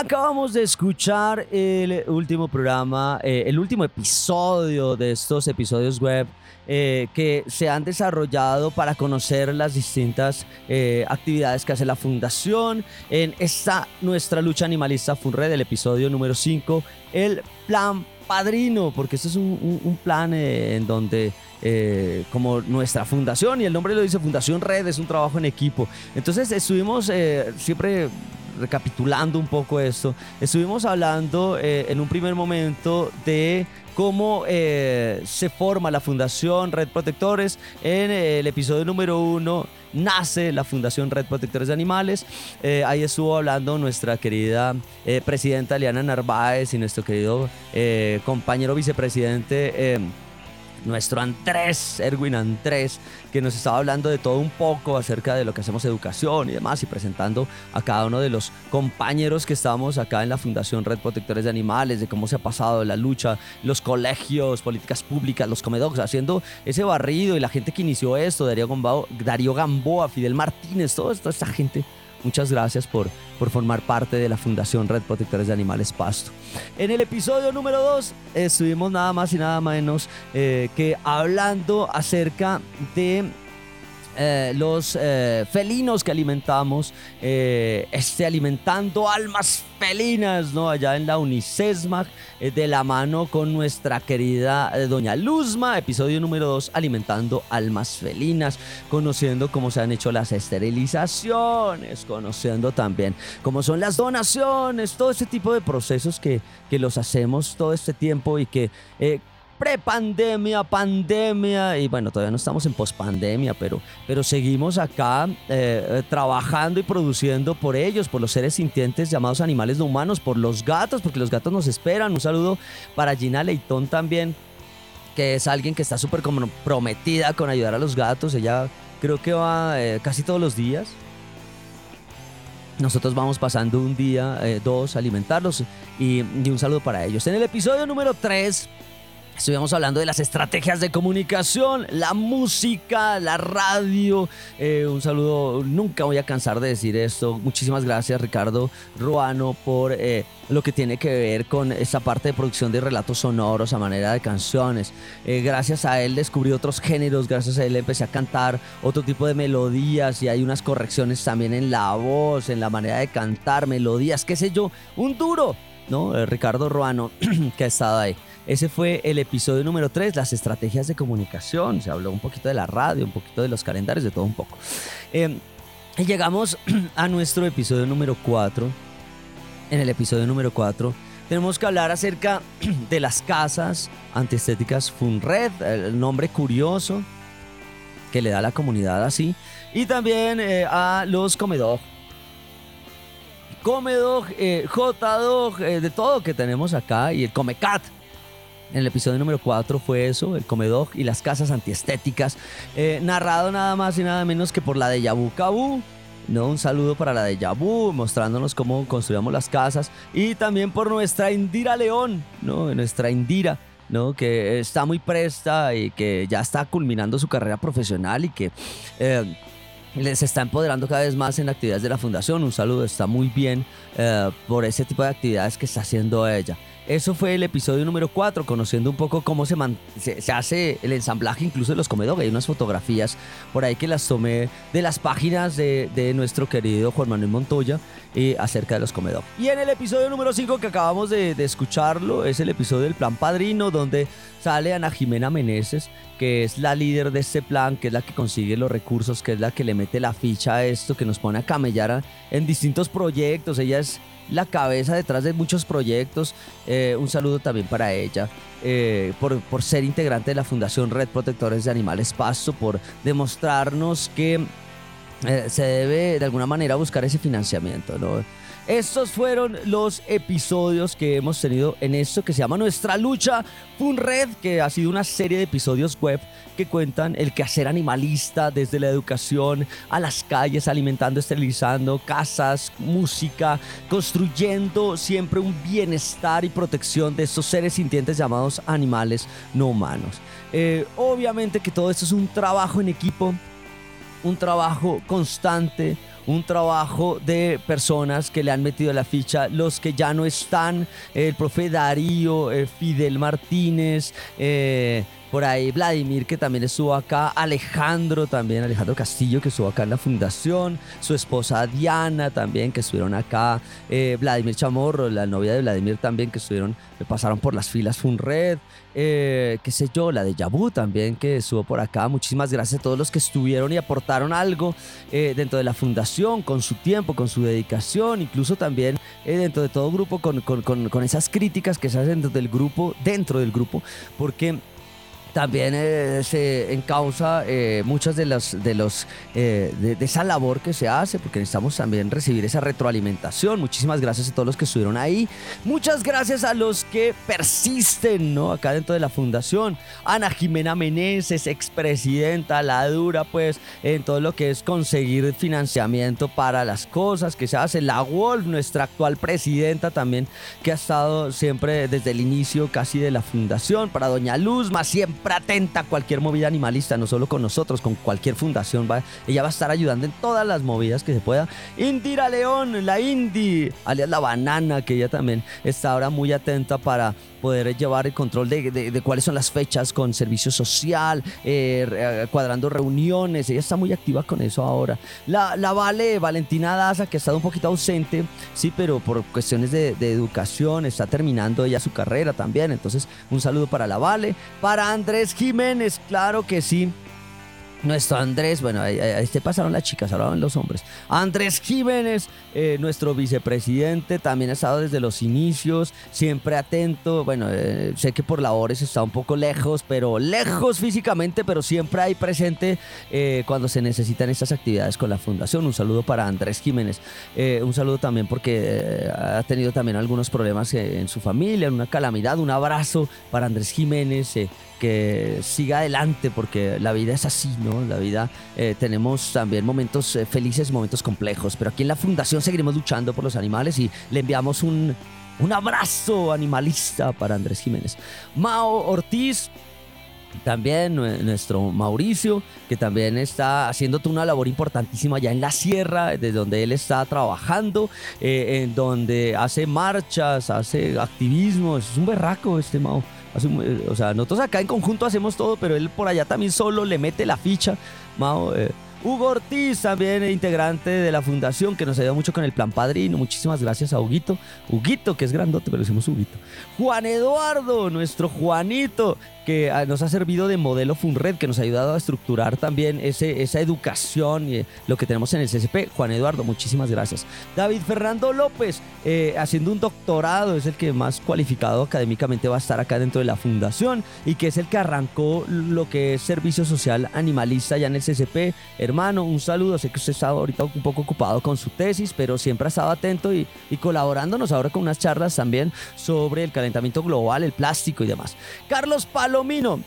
Acabamos de escuchar el último programa, eh, el último episodio de estos episodios web eh, que se han desarrollado para conocer las distintas eh, actividades que hace la Fundación en esta nuestra lucha animalista FUNRED, el episodio número 5, el plan padrino, porque este es un, plan en donde como nuestra fundación, y el nombre lo dice Fundación Red, es un trabajo en equipo. Entonces estuvimos siempre recapitulando un poco esto, estuvimos hablando eh, en un primer momento de cómo se forma la Fundación Red Protectores. En el episodio número uno nace la Fundación Red Protectores de Animales. ahí estuvo hablando nuestra querida presidenta Liana Narváez y nuestro querido compañero vicepresidente nuestro Andrés, Erwin Andrés, que nos estaba hablando de todo un poco acerca de lo que hacemos educación y demás, y presentando a cada uno de los compañeros que estamos acá en la Fundación Red Protectores de Animales, de cómo se ha pasado la lucha, los colegios, políticas públicas, los comedores, haciendo ese barrido y la gente que inició esto, Darío Gamboa, Darío Gamboa Fidel Martínez, toda esta gente Muchas gracias por, por formar parte de la Fundación Red Protectores de Animales Pasto. En el episodio número 2 estuvimos nada más y nada menos eh, que hablando acerca de eh, los eh, felinos que alimentamos, eh, este, alimentando almas felinas, ¿no? Allá en la Unicesmac, de la mano con nuestra querida Doña Luzma, episodio número 2, alimentando almas felinas, conociendo cómo se han hecho las esterilizaciones, conociendo también cómo son las donaciones, todo este tipo de procesos que, que los hacemos todo este tiempo y que prepandemia, pandemia y bueno, todavía no estamos en pospandemia, pero, pero seguimos acá eh, eh, trabajando y produciendo por ellos, por los seres sintientes llamados animales no humanos, por los gatos, porque los gatos nos esperan. Un saludo para Gina Leitón también, que es alguien que está súper comprometida con ayudar a los gatos. Ella creo que va eh, casi todos los días. Nosotros vamos pasando un día, dos, alimentarlos y, y un saludo para ellos. En el episodio número 3 Estuvimos hablando de las estrategias de comunicación, la música, la radio. Eh, un saludo, nunca voy a cansar de decir esto. Muchísimas gracias Ricardo Ruano por eh, lo que tiene que ver con esta parte de producción de relatos sonoros a manera de canciones. Eh, gracias a él descubrí otros géneros, gracias a él empecé a cantar otro tipo de melodías y hay unas correcciones también en la voz, en la manera de cantar, melodías, qué sé yo, un duro, ¿no? Ricardo Ruano que ha estado ahí. Ese fue el episodio número 3, las estrategias de comunicación. Se habló un poquito de la radio, un poquito de los calendarios, de todo un poco. Em, y llegamos a nuestro episodio número 4. En el episodio número 4 tenemos que hablar acerca de las casas antiestéticas Funred, el nombre curioso que le da la comunidad así. Y también eh, a los comedor. Comedog, eh, J-Dog, eh, de todo que tenemos acá. Y el Comecat, en el episodio número 4 fue eso, el comedor y las casas antiestéticas, eh, narrado nada más y nada menos que por la de Yabu Kabu. ¿no? Un saludo para la de Yabu, mostrándonos cómo construíamos las casas. Y también por nuestra Indira León, ¿no? nuestra Indira, ¿no? que está muy presta y que ya está culminando su carrera profesional y que eh, les está empoderando cada vez más en actividades de la fundación. Un saludo, está muy bien eh, por ese tipo de actividades que está haciendo ella. Eso fue el episodio número 4, conociendo un poco cómo se, se, hace el ensamblaje incluso de los comedores. Hay unas fotografías por ahí que las tomé de las páginas de, nuestro querido Juan Manuel Montoya eh, acerca de los comedores. Y en el episodio número 5 que acabamos de, de, escucharlo, es el episodio del Plan Padrino, donde sale Ana Jimena Meneses, que es la líder de este plan, que es la que consigue los recursos, que es la que le mete la ficha a esto, que nos pone a camellar en distintos proyectos. Ella es la cabeza detrás de muchos proyectos. Eh, un saludo también para ella. Eh, por, por, ser integrante de la Fundación Red Protectores de Animales Pasto, por demostrarnos que eh, se debe de alguna manera buscar ese financiamiento. Estos fueron los episodios que hemos tenido en esto que se llama Nuestra Lucha Red, que ha sido una serie de episodios web que cuentan el quehacer animalista desde la educación a las calles, alimentando, esterilizando, casas, música, construyendo siempre un bienestar y protección de estos seres sintientes llamados animales no humanos. Eh, obviamente que todo esto es un trabajo en equipo, un trabajo constante, un trabajo de personas que le han metido la ficha, los que ya no están, el profe Darío, eh, Fidel Martínez, eh, por ahí Vladimir que también estuvo acá, Alejandro también, Alejandro Castillo que estuvo acá en la fundación, su esposa Diana también que estuvieron acá, eh, Vladimir Chamorro, la novia de Vladimir también que estuvieron, pasaron por las filas Funred, eh, qué sé yo, la de Yabu también que estuvo por acá, muchísimas gracias a todos los que estuvieron y aportaron algo eh, dentro de la fundación, con su tiempo, con su dedicación, incluso también dentro de todo grupo, con, con, con, con esas críticas que se hacen dentro del grupo, dentro del grupo, porque también eh, se encausa eh, muchas de las de los eh, de, esa labor que se hace porque necesitamos también recibir esa retroalimentación. Muchísimas gracias a todos los que estuvieron ahí. Muchas gracias a los que persisten no acá dentro de la fundación. Ana Jimena Meneses expresidenta la dura pues en todo lo que es conseguir financiamiento para las cosas que se hace la Wolf nuestra actual presidenta también que ha estado siempre desde el inicio casi de la fundación. Para doña Luzma siempre atenta a cualquier movida animalista, no solo con nosotros, con cualquier fundación. Va, ella va a estar ayudando en todas las movidas que se pueda. Indira León, la Indy, alias la banana, que ella también está ahora muy atenta para poder llevar el control de, cuáles son las fechas con servicio social, eh, eh, cuadrando reuniones. Ella está muy activa con eso ahora. La, la Vale, Valentina Daza, que ha estado un poquito ausente, sí, pero por cuestiones de, educación está terminando ella su carrera también. Entonces, un saludo para la Vale. Para Andrés Jiménez, claro que sí nuestro Andrés, bueno, ahí, ahí se pasaron las chicas, hablaban los hombres. Andrés Jiménez, eh, nuestro vicepresidente, también ha estado desde los inicios, siempre atento. Bueno, eh, sé que por labores está un poco lejos, pero lejos físicamente, pero siempre ahí presente eh, cuando se necesitan estas actividades con la fundación. Un saludo para Andrés Jiménez. Un saludo también porque ha tenido también algunos problemas en su familia, una calamidad. Un abrazo para Andrés Jiménez. que siga adelante porque la vida es así, ¿no? La vida eh, tenemos también momentos eh, felices, momentos complejos, pero aquí en la fundación seguiremos luchando por los animales y le enviamos un, un abrazo animalista para Andrés Jiménez. Mao Ortiz, también nue- nuestro Mauricio, que también está haciendo toda una labor importantísima allá en la sierra, desde donde él está trabajando, eh, en donde hace marchas, hace activismo, es un berraco este Mao. Eh, o sea, nosotros acá en conjunto hacemos todo, pero él por allá también solo le mete la ficha. Mao, eh, Hugo Ortiz, también integrante de la fundación, que nos ayuda mucho con el plan padrino. Muchísimas gracias a Huguito. Huguito, que es grandote, pero decimos Huguito. Juan Eduardo, nuestro Juanito, que ah, nos ha servido de modelo Funred, que nos ha ayudado a estructurar también ese, esa educación y eh, lo que tenemos en el CCP. Juan Eduardo, muchísimas gracias. David Fernando López, eh, haciendo un doctorado, es el que más cualificado académicamente va a estar acá dentro de la fundación y que es el que arrancó lo que es servicio social animalista ya en el CCP. Hermano, un saludo. Sé que usted está ahorita un poco ocupado con su tesis, pero siempre ha estado atento y, y colaborándonos ahora con unas charlas también sobre el calentamiento global, el plástico y demás. Carlos Palomino,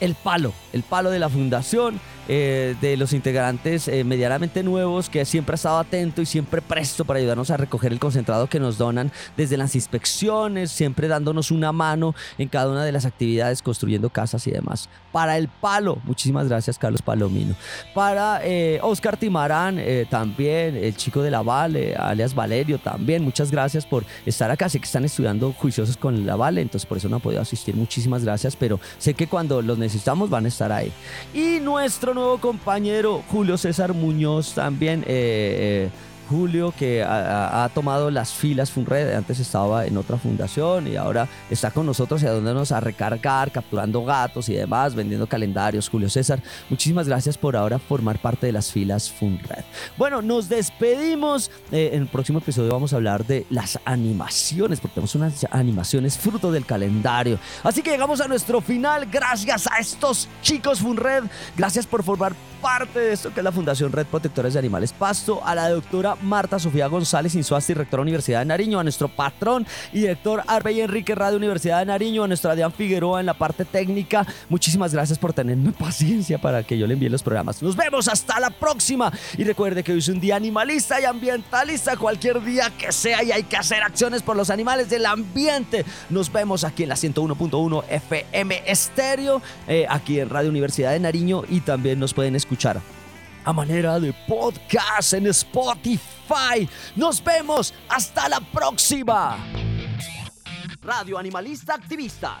el palo, el palo de la fundación, eh, de los integrantes eh, medianamente nuevos, que siempre ha estado atento y siempre presto para ayudarnos a recoger el concentrado que nos donan desde las inspecciones, siempre dándonos una mano en cada una de las actividades, construyendo casas y demás. Para el palo, muchísimas gracias Carlos Palomino. Para eh, Oscar Timarán, también, el chico de la Vale, alias Valerio, también, muchas gracias por estar acá. Sé que están estudiando juiciosos con la Vale, entonces por eso no han podido asistir. Muchísimas gracias, pero sé que cuando los necesitamos van a estar ahí. Y nuestro nuevo compañero Julio César Muñoz también. eh, eh, Julio que ha, tomado las filas Funred, antes estaba en otra fundación y ahora está con nosotros ayudándonos a recargar, capturando gatos y demás, vendiendo calendarios. Julio César, muchísimas gracias por ahora formar parte de las filas Funred. Bueno, nos despedimos. Eh, en el próximo episodio vamos a hablar de las animaciones, porque tenemos unas animaciones fruto del calendario. Así que llegamos a nuestro final. Gracias a estos chicos Funred. Gracias por formar parte de esto que es la Fundación Red Protectores de Animales Pasto, a la doctora Marta Sofía González Insuasti, rectora Universidad de Nariño, a nuestro patrón y director Arbey Enrique Radio Universidad de Nariño, a nuestra Adrián Figueroa en la parte técnica. Muchísimas gracias por tenerme paciencia para que yo le envíe los programas. Nos vemos hasta la próxima y recuerde que hoy es un día animalista y ambientalista, cualquier día que sea y hay que hacer acciones por los animales del ambiente. Nos vemos aquí en la 101.1 FM Estéreo, eh, aquí en Radio Universidad de Nariño y también nos pueden escuchar a manera de podcast en Spotify. Nos vemos. Hasta la próxima. Radio Animalista Activista.